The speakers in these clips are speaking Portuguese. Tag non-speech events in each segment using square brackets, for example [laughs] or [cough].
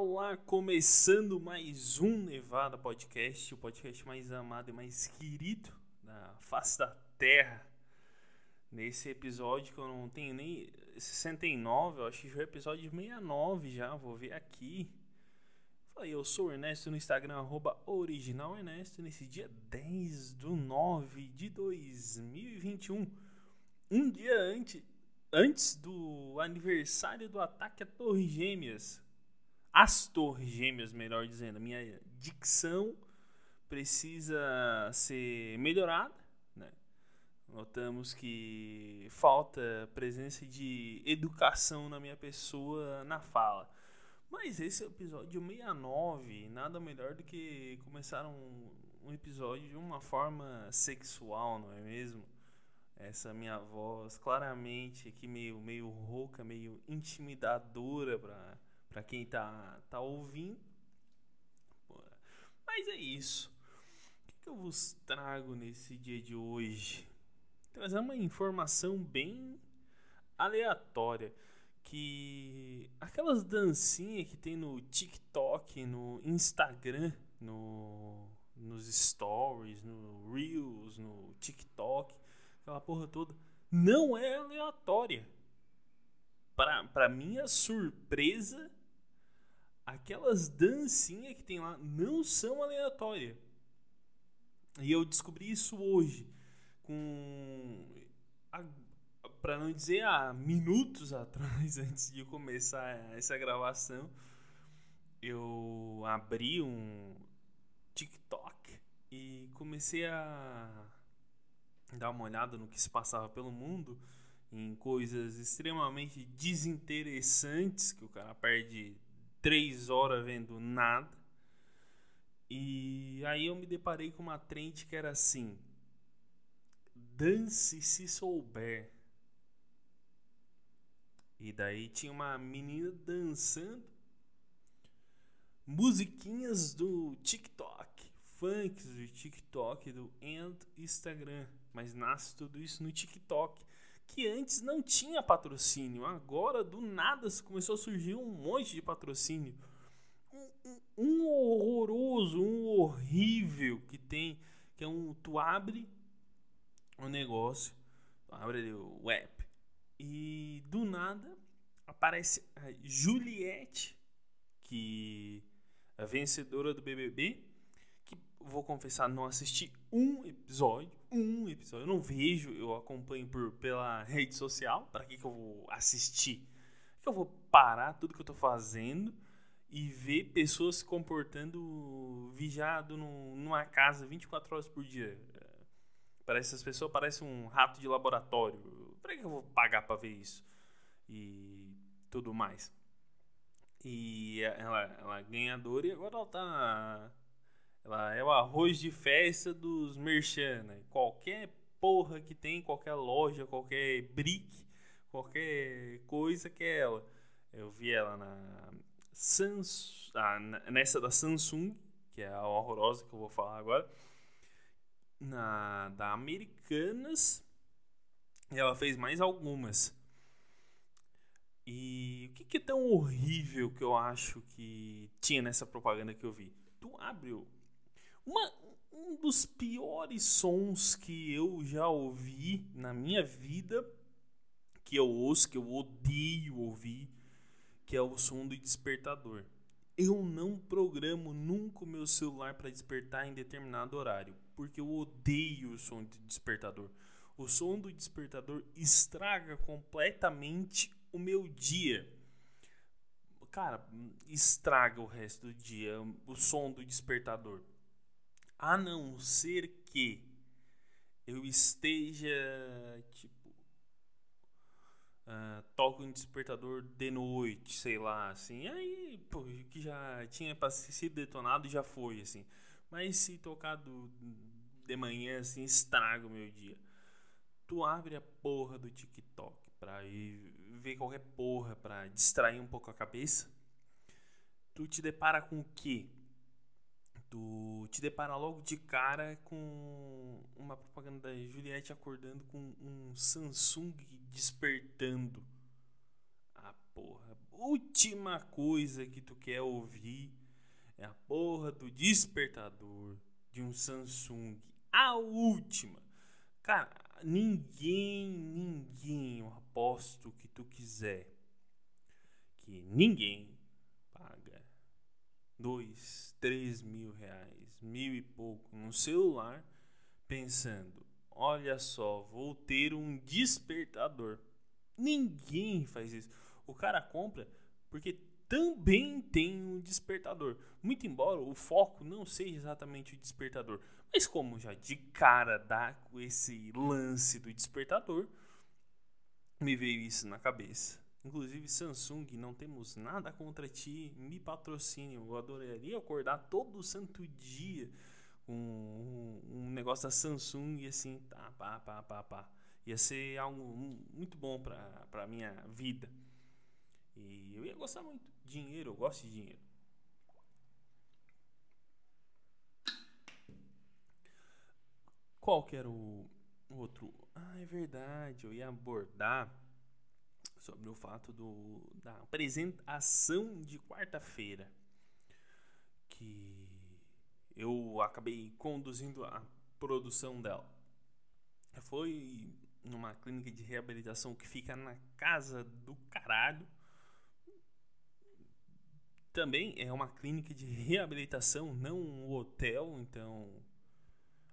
olá! Começando mais um Nevada Podcast, o podcast mais amado e mais querido da face da Terra. Nesse episódio que eu não tenho nem 69, eu acho que já é o episódio 69 já, vou ver aqui. Falei, eu sou o Ernesto no Instagram, arroba original Ernesto, nesse dia 10 do 9 de 2021. Um dia antes, antes do aniversário do ataque a Torre Gêmeas as torres gêmeas, melhor dizendo. A minha dicção precisa ser melhorada. Né? Notamos que falta presença de educação na minha pessoa na fala. Mas esse é episódio 69. Nada melhor do que começar um, um episódio de uma forma sexual, não é mesmo? Essa minha voz claramente aqui meio, meio rouca, meio intimidadora para para quem tá, tá ouvindo. Mas é isso. O que, que eu vos trago nesse dia de hoje? Trazer uma informação bem aleatória que aquelas dancinhas que tem no TikTok, no Instagram, no, nos stories, no Reels, no TikTok, aquela porra toda, não é aleatória. Para minha surpresa, aquelas dancinhas que tem lá não são aleatórias. E eu descobri isso hoje, com. Para não dizer há minutos [laughs] atrás, antes de começar essa gravação, eu abri um TikTok e comecei a dar uma olhada no que se passava pelo mundo, em coisas extremamente desinteressantes que o cara perde três horas vendo nada. E aí eu me deparei com uma trend que era assim: dance se souber. E daí tinha uma menina dançando musiquinhas do TikTok, funks do TikTok, do Instagram, mas nasce tudo isso no TikTok que antes não tinha patrocínio. Agora, do nada, começou a surgir um monte de patrocínio. Um, um, um horroroso, um horrível que tem, que é um. Tu abre o um negócio, abre o app, e do nada aparece a Juliette, que é a vencedora do BBB, vou confessar, não assisti um episódio um episódio. Eu não vejo, eu acompanho por, pela [laughs] rede social. Para que, que eu vou assistir? Que eu vou parar tudo que eu tô fazendo e ver pessoas se comportando vigiado no, numa casa 24 horas por dia. Parece essas pessoas parecem um rato de laboratório. Para que eu vou pagar para ver isso? E tudo mais. E ela, ela é ganhadora e agora ela tá ela é o arroz de festa dos merchan, né? Qualquer porra que tem, qualquer loja, qualquer brick, qualquer coisa que é ela. Eu vi ela na Samsung, ah, nessa da Samsung, que é a horrorosa que eu vou falar agora, na da Americanas, e ela fez mais algumas. E o que, que é tão horrível que eu acho que tinha nessa propaganda que eu vi? Tu abre uma, um dos piores sons que eu já ouvi na minha vida, que eu ouço, que eu odeio ouvir, que é o som do despertador. Eu não programo nunca o meu celular para despertar em determinado horário, porque eu odeio o som do despertador. O som do despertador estraga completamente o meu dia. Cara, estraga o resto do dia o som do despertador a não ser que eu esteja tipo uh, toco um despertador de noite, sei lá, assim, aí pô, que já tinha sido detonado já foi assim. Mas se tocado de manhã assim, estraga o meu dia. Tu abre a porra do TikTok pra ir ver qualquer porra pra distrair um pouco a cabeça. Tu te depara com o quê? Tu te depara logo de cara com uma propaganda da Juliette acordando com um Samsung despertando. Ah, porra. última coisa que tu quer ouvir é a porra do despertador de um Samsung. A última. Cara, ninguém, ninguém, eu aposto que tu quiser, que ninguém paga dois, três mil reais, mil e pouco no celular, pensando, olha só, vou ter um despertador. Ninguém faz isso. O cara compra porque também tem um despertador. Muito embora o foco não seja exatamente o despertador. Mas como já de cara dá com esse lance do despertador, me veio isso na cabeça. Inclusive, Samsung, não temos nada contra ti, me patrocine. Eu adoraria acordar todo santo dia com um, um, negócio da Samsung e assim, tá, pá, pá, pá, pá. Ia ser algo muito bom pra, pra minha vida. E eu ia gostar muito. Dinheiro, eu gosto de dinheiro. Qual que era o outro? Ah, é verdade, eu ia abordar sobre o fato do, da apresentação de quarta-feira. Que eu acabei conduzindo a produção dela. Foi numa clínica de reabilitação que fica na casa do caralho também é uma clínica de reabilitação, não um hotel, então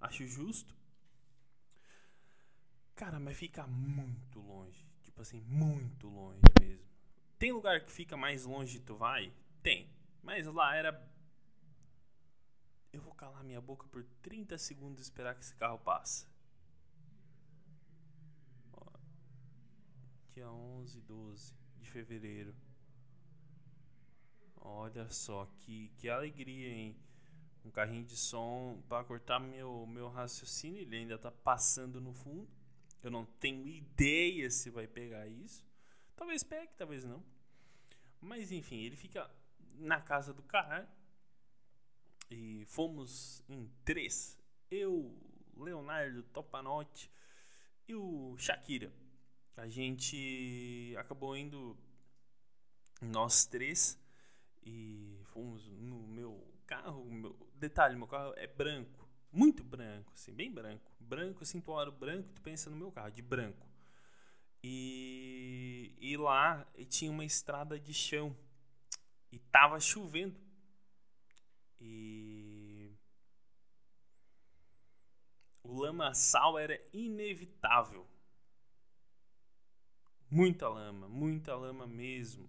acho justo. Cara, mas fica muito longe. Tipo assim, muito longe mesmo. Tem lugar que fica mais longe tu vai? Tem. Mas lá era. Eu vou calar minha boca por 30 segundos e esperar que esse carro passe. Ó, dia 11, 12 de fevereiro. Olha só que, que alegria, hein? Um carrinho de som para cortar meu, meu raciocínio. Ele ainda tá passando no fundo. Eu não tenho ideia se vai pegar isso. Talvez pegue, talvez não. Mas enfim, ele fica na casa do caralho. E fomos em três. Eu, Leonardo Topanotti e o Shakira. A gente acabou indo nós três e fomos no meu carro. Meu, detalhe, meu carro é branco. Muito branco, assim, bem branco. Branco, assim, tu olha branco, tu pensa no meu carro, de branco. E, e lá tinha uma estrada de chão. E tava chovendo. E o lamaçal era inevitável. Muita lama, muita lama mesmo.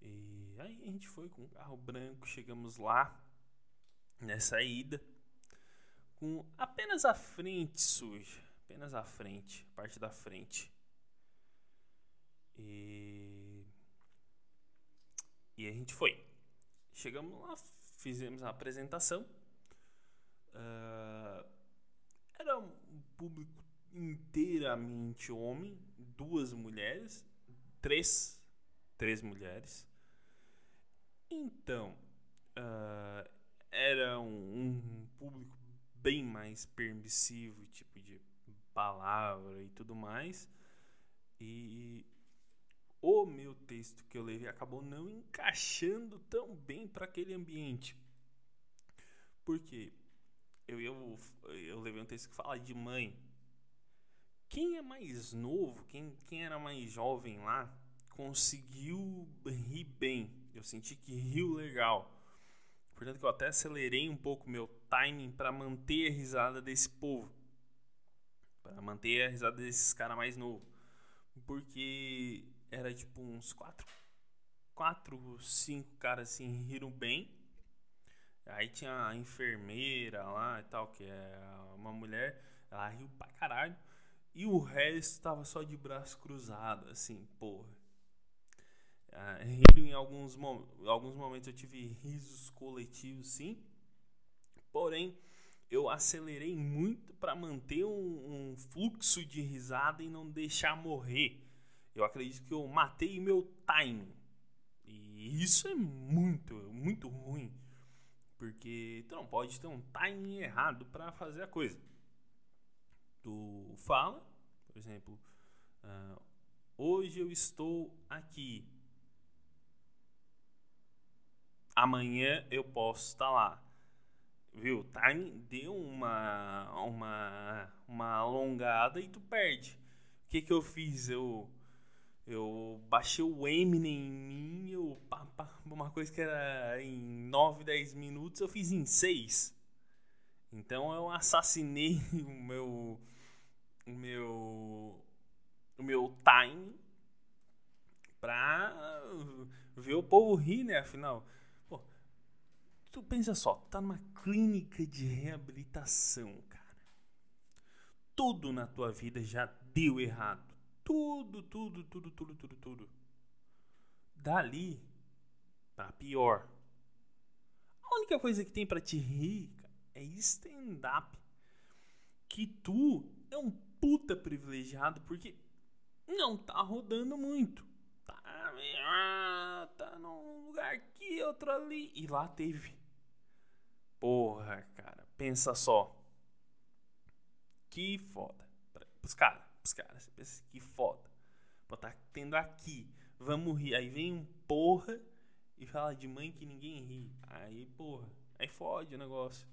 E Aí a gente foi com um carro branco, chegamos lá nessa ida com apenas a frente suja, apenas a frente, parte da frente. E e a gente foi. Chegamos lá, fizemos a apresentação. Uh, era um público inteiramente homem, duas mulheres, três, três mulheres. Então, uh, era um, um, público bem mais permissivo, tipo de palavra e tudo mais. E o meu texto que eu levei acabou não encaixando tão bem para aquele ambiente. Porque eu, eu, eu levei um texto que fala de mãe. Quem é mais novo, quem, quem era mais jovem lá, conseguiu rir bem eu senti que riu legal. Portanto, que eu até acelerei um pouco meu timing para manter a risada desse povo. Para manter a risada desses caras mais novos. Porque era tipo uns quatro, quatro, cinco caras assim riram bem. Aí tinha a enfermeira lá e tal, que é uma mulher, ela riu pra caralho. E o resto tava só de braço cruzado, assim, porra. Rindo em alguns, alguns momentos eu tive risos coletivos, sim. Porém, eu acelerei muito para manter um, um, fluxo de risada e não deixar morrer. Eu acredito que eu matei meu timing. E isso é muito, muito ruim. Porque tu não pode ter um timing errado para fazer a coisa. Tu fala, por exemplo, uh, hoje eu estou aqui amanhã eu posso estar lá. Viu? O timing deu uma, uma, uma alongada e tu perde. O que que eu fiz? Eu, eu baixei o Eminem em mim, eu, pá, pá, uma coisa que era em 9, 10 minutos, eu fiz em 6. Então eu assassinei [laughs] o meu o meu o meu time pra ver o povo rir, né? Afinal, pensa só, tá numa clínica de reabilitação, cara. Tudo na tua vida já deu errado. Tudo, tudo, tudo, tudo, tudo, tudo. Dali pra pior. A única coisa que tem para te rir cara, é stand-up. Que tu é um puta privilegiado porque não tá rodando muito. Tá, ah, tá num lugar aqui, outro ali. E lá teve. Porra, cara, pensa só. Que foda. Os caras, caras, pensa que foda. Pô, tá tendo aqui. Vamos rir. Aí vem um porra e fala de mãe que ninguém ri. Aí, porra, aí fode o negócio.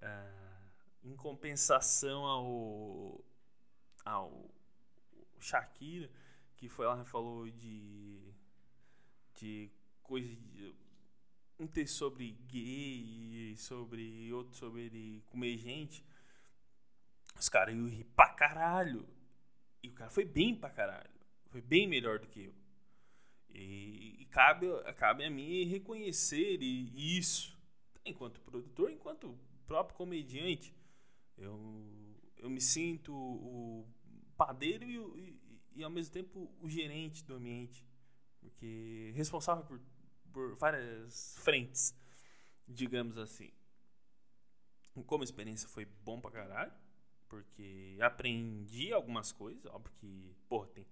Ah, em compensação ao. ao Shakira, que foi lá e falou de. de coisa de. Um texto sobre gay, sobre outro sobre comer gente. Os caras iam rir pra caralho. E o cara foi bem pra caralho. Foi bem melhor do que eu. E, e cabe, cabe a mim reconhecer isso, enquanto produtor, enquanto próprio comediante. Eu, eu me sinto o padeiro e, e, e, ao mesmo tempo o gerente do ambiente, porque responsável por, por várias frentes, digamos assim. Como experiência foi bom pra caralho, porque aprendi algumas coisas, óbvio que, porra, tem,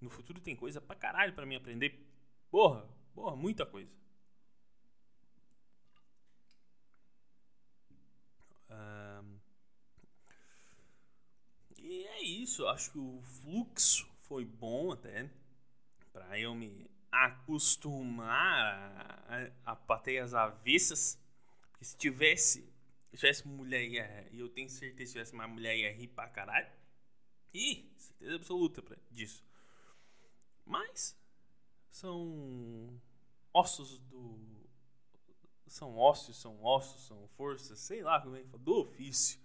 no futuro tem coisa pra caralho pra mim aprender, porra, porra, muita coisa. E é isso, acho que o fluxo foi bom até para eu me acostumar a, a pateias avessas. Porque se tivesse, se tivesse mulher ia, e eu tenho certeza que se tivesse uma mulher ia rir pra caralho. E certeza absoluta pra, disso. Mas são ossos do. São ossos, são ossos, são forças, sei lá como é que fala, do ofício.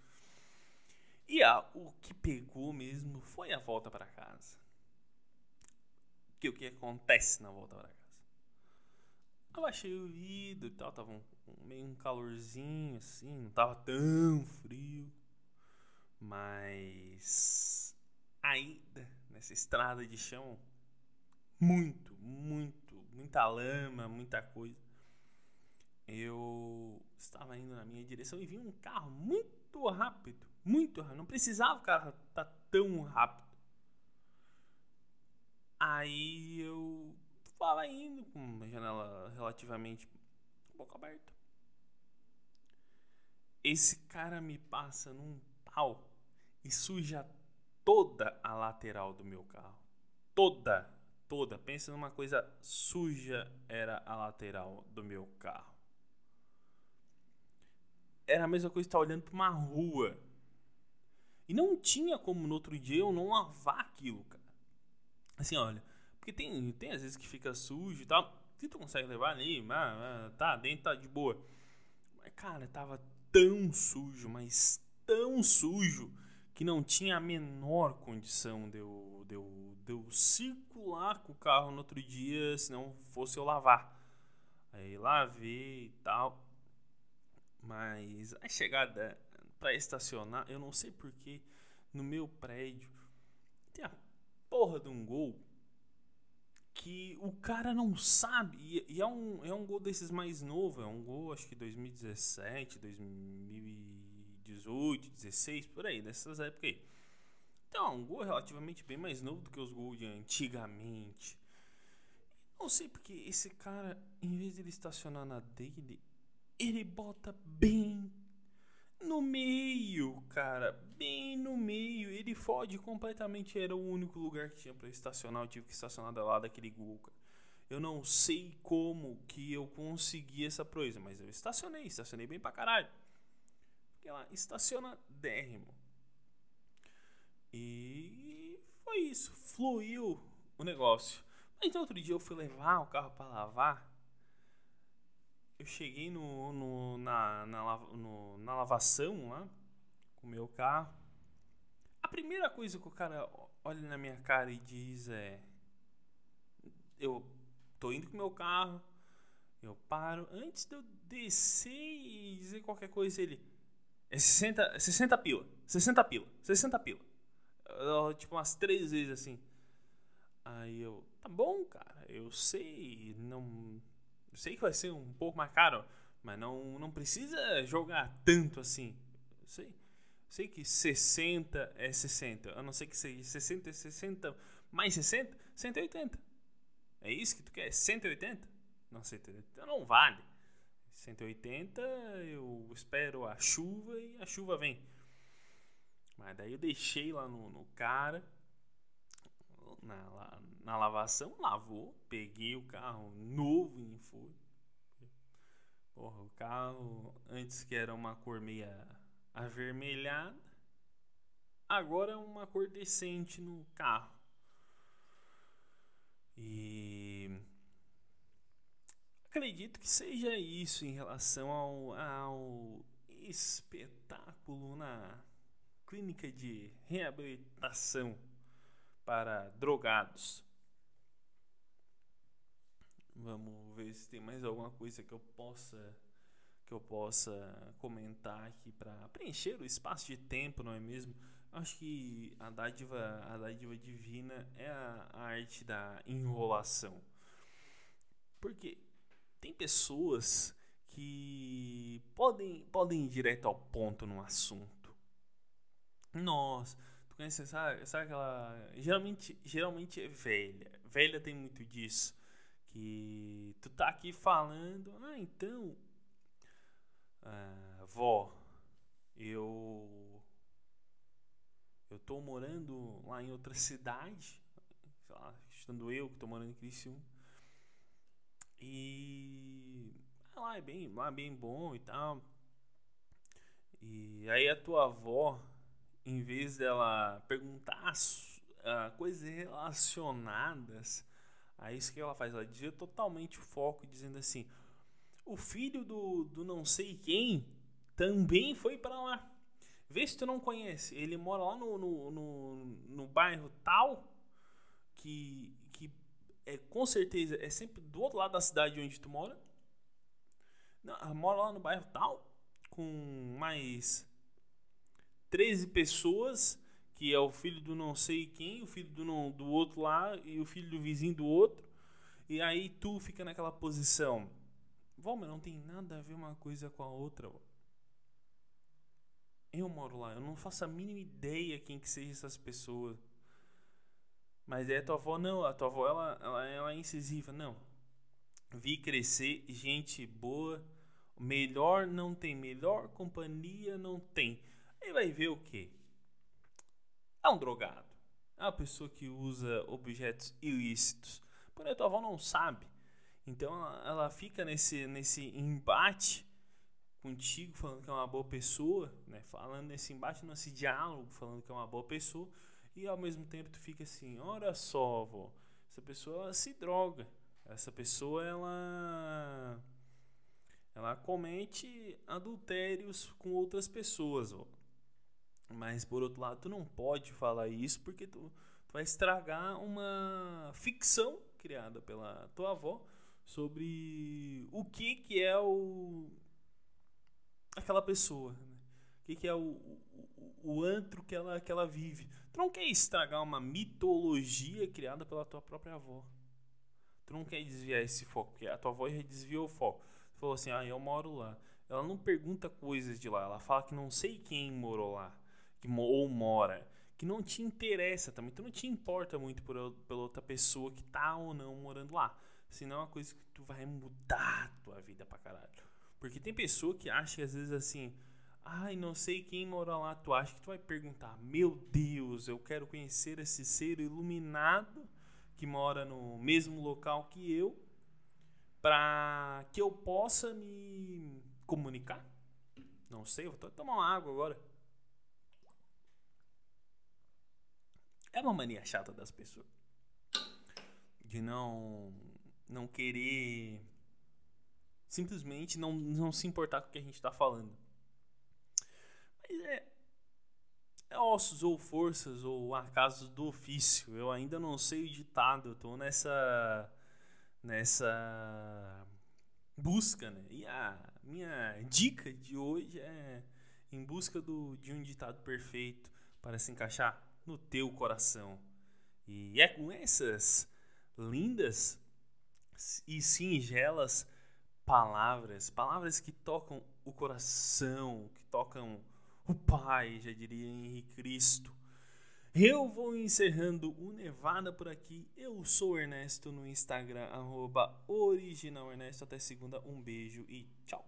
E o que pegou mesmo foi a volta para casa. Que o que acontece na volta para casa? Abaixei o vidro e tal, tava um, um, meio um calorzinho assim, não tava tão frio. Mas ainda nessa estrada de chão, muito, muito, muita lama, muita coisa. Eu estava indo na minha direção e vi um carro muito rápido muito rápido. Não precisava o carro estar tá tão rápido. Aí eu estava indo com uma janela relativamente pouco aberta. Esse cara me passa num pau e suja toda a lateral do meu carro. Toda, toda. Pensa numa coisa suja era a lateral do meu carro. Era a mesma coisa estar olhando para uma rua e não tinha como no outro dia eu não lavar aquilo, cara. Assim, olha, porque tem, tem às vezes que fica sujo e tal. Se tu consegue levar ali, ah, tá, dentro tá de boa. Mas, cara, tava tão sujo, mas tão sujo, que não tinha a menor condição de eu, de eu, de eu circular com o carro no outro dia se não fosse eu lavar. Aí lavei e tal. Mas a chegada para estacionar, eu não sei porque no meu prédio tem a porra de um gol que o cara não sabe. E, é, um, é um gol desses mais novo, é um gol acho que 2017, 2018, 16, por aí, dessas épocas aí. Então, é um gol relativamente bem mais novo do que os gols de antigamente. Não sei porque esse cara, em vez de ele estacionar na dele, ele bota bem no meio, cara. Bem no meio. Ele fode completamente. Era o único lugar que tinha pra estacionar. Eu tive que estacionar do lado daquele Google, cara. Eu não sei como que eu consegui essa proeza, mas eu estacionei, estacionei bem pra caralho. Fiquei lá, estaciona dérrimo. E foi isso, fluiu o negócio. Mas outro dia eu fui levar o carro para lavar. Eu cheguei no, no, na, na, no, na lavação lá com o meu carro. A primeira coisa que o cara olha na minha cara e diz é: Eu tô indo com meu carro, eu paro. Antes de eu descer e dizer qualquer coisa, ele. É 60, 60 pila, 60 pila, 60 pila. Eu, tipo, umas três vezes assim. Aí eu, tá bom, cara, eu sei, não. Sei que vai ser um pouco mais caro, mas não, não precisa jogar tanto assim. Eu sei. Sei que 60 é 60. A não ser que seja 60 é 60 mais 60, 180. É isso que tu quer? 180? Não, 180 então não vale. 180 eu espero a chuva e a chuva vem. Mas daí eu deixei lá no, no cara, na, na lavação, lavou, peguei o carro novo em fui. Porra, o carro antes que era uma cor meia avermelhada, agora é uma cor decente no carro. E acredito que seja isso em relação ao, ao espetáculo na clínica de reabilitação para drogados. Vamos ver se tem mais alguma coisa que eu possa que eu possa comentar aqui para preencher o espaço de tempo, não é mesmo? Acho que a dádiva, a dádiva divina é a, arte da enrolação. Porque tem pessoas que podem, podem ir direto ao ponto no assunto. Tu conhece, sabe, sabe aquela. Geralmente, geralmente é velha. Velha tem muito disso. Que tu tá aqui falando, ah, então. Ah, vó, eu eu tô morando lá em outra cidade, sei lá, estando eu que tô morando em Criciúma. E ah, lá é bem, lá é bem bom e tal. E aí a tua avó, em vez dela perguntar uh, coisas relacionadas a isso que ela faz, ela dizia totalmente o foco, dizendo assim: o filho do, do não sei quem também foi para lá. Vê se tu não conhece. Ele mora lá no, no, no, no bairro tal, que, que é, com certeza é sempre do outro lado da cidade onde tu mora. Não, mora lá no bairro tal, com mais 13 pessoas, que é o filho do não sei quem, o filho do, não, do outro lá e o filho do vizinho do outro. E aí tu fica naquela posição. Vó, mas não tem nada a ver uma coisa com a outra. Eu moro lá, eu não faço a mínima ideia quem que seja essas pessoas. Mas é tua avó não, a tua avó ela, ela, ela é incisiva, não. Vi crescer gente boa, melhor não tem, melhor companhia não tem. Aí vai ver o que? É um drogado. É uma pessoa que usa objetos ilícitos. Porém, a tua avó não sabe. Então ela, fica nesse, nesse embate contigo, falando que é uma boa pessoa, né? Falando nesse embate, nesse diálogo, falando que é uma boa pessoa, e ao mesmo tempo tu fica assim, olha só, vó, essa pessoa se droga, essa pessoa ela ela comete adultérios com outras pessoas. Mas por outro lado, tu não pode falar isso porque tu, tu vai estragar uma ficção criada pela tua avó sobre o que que é o aquela pessoa. Né? O que, que é o, o, o, antro que ela, que ela vive. Tu não quer estragar uma mitologia criada pela tua própria avó. Tu não quer desviar esse foco, porque a tua avó já desviou o foco. Tu falou assim, ah, eu moro lá. Ela não pergunta coisas de lá, ela fala que não sei quem morou lá, que, ou mora, que não te interessa também, tu não te importa muito por, pela outra pessoa que tá ou não morando lá. Senão é uma coisa que tu vai mudar a tua vida pra caralho. Porque tem pessoa que acha que às vezes assim, ai, não sei quem mora lá, tu acha que tu vai perguntar, meu Deus, eu quero conhecer esse ser iluminado que mora no mesmo local que eu para que eu possa me comunicar. Não sei, vou tomar uma água agora. É uma mania chata das pessoas. De não não querer simplesmente não, não se importar com o que a gente está falando. Mas é, é ossos ou forças ou acasos do ofício. Eu ainda não sei o ditado, eu tô nessa nessa busca, né? E a minha dica de hoje é em busca do, de um ditado perfeito para se encaixar no teu coração. E é com essas lindas e singelas palavras, palavras que tocam o coração, que tocam o Pai, já diria Henrique Cristo. Eu vou encerrando o Nevada por aqui. Eu sou Ernesto no Instagram, arroba original Ernesto. Até segunda, um beijo e tchau.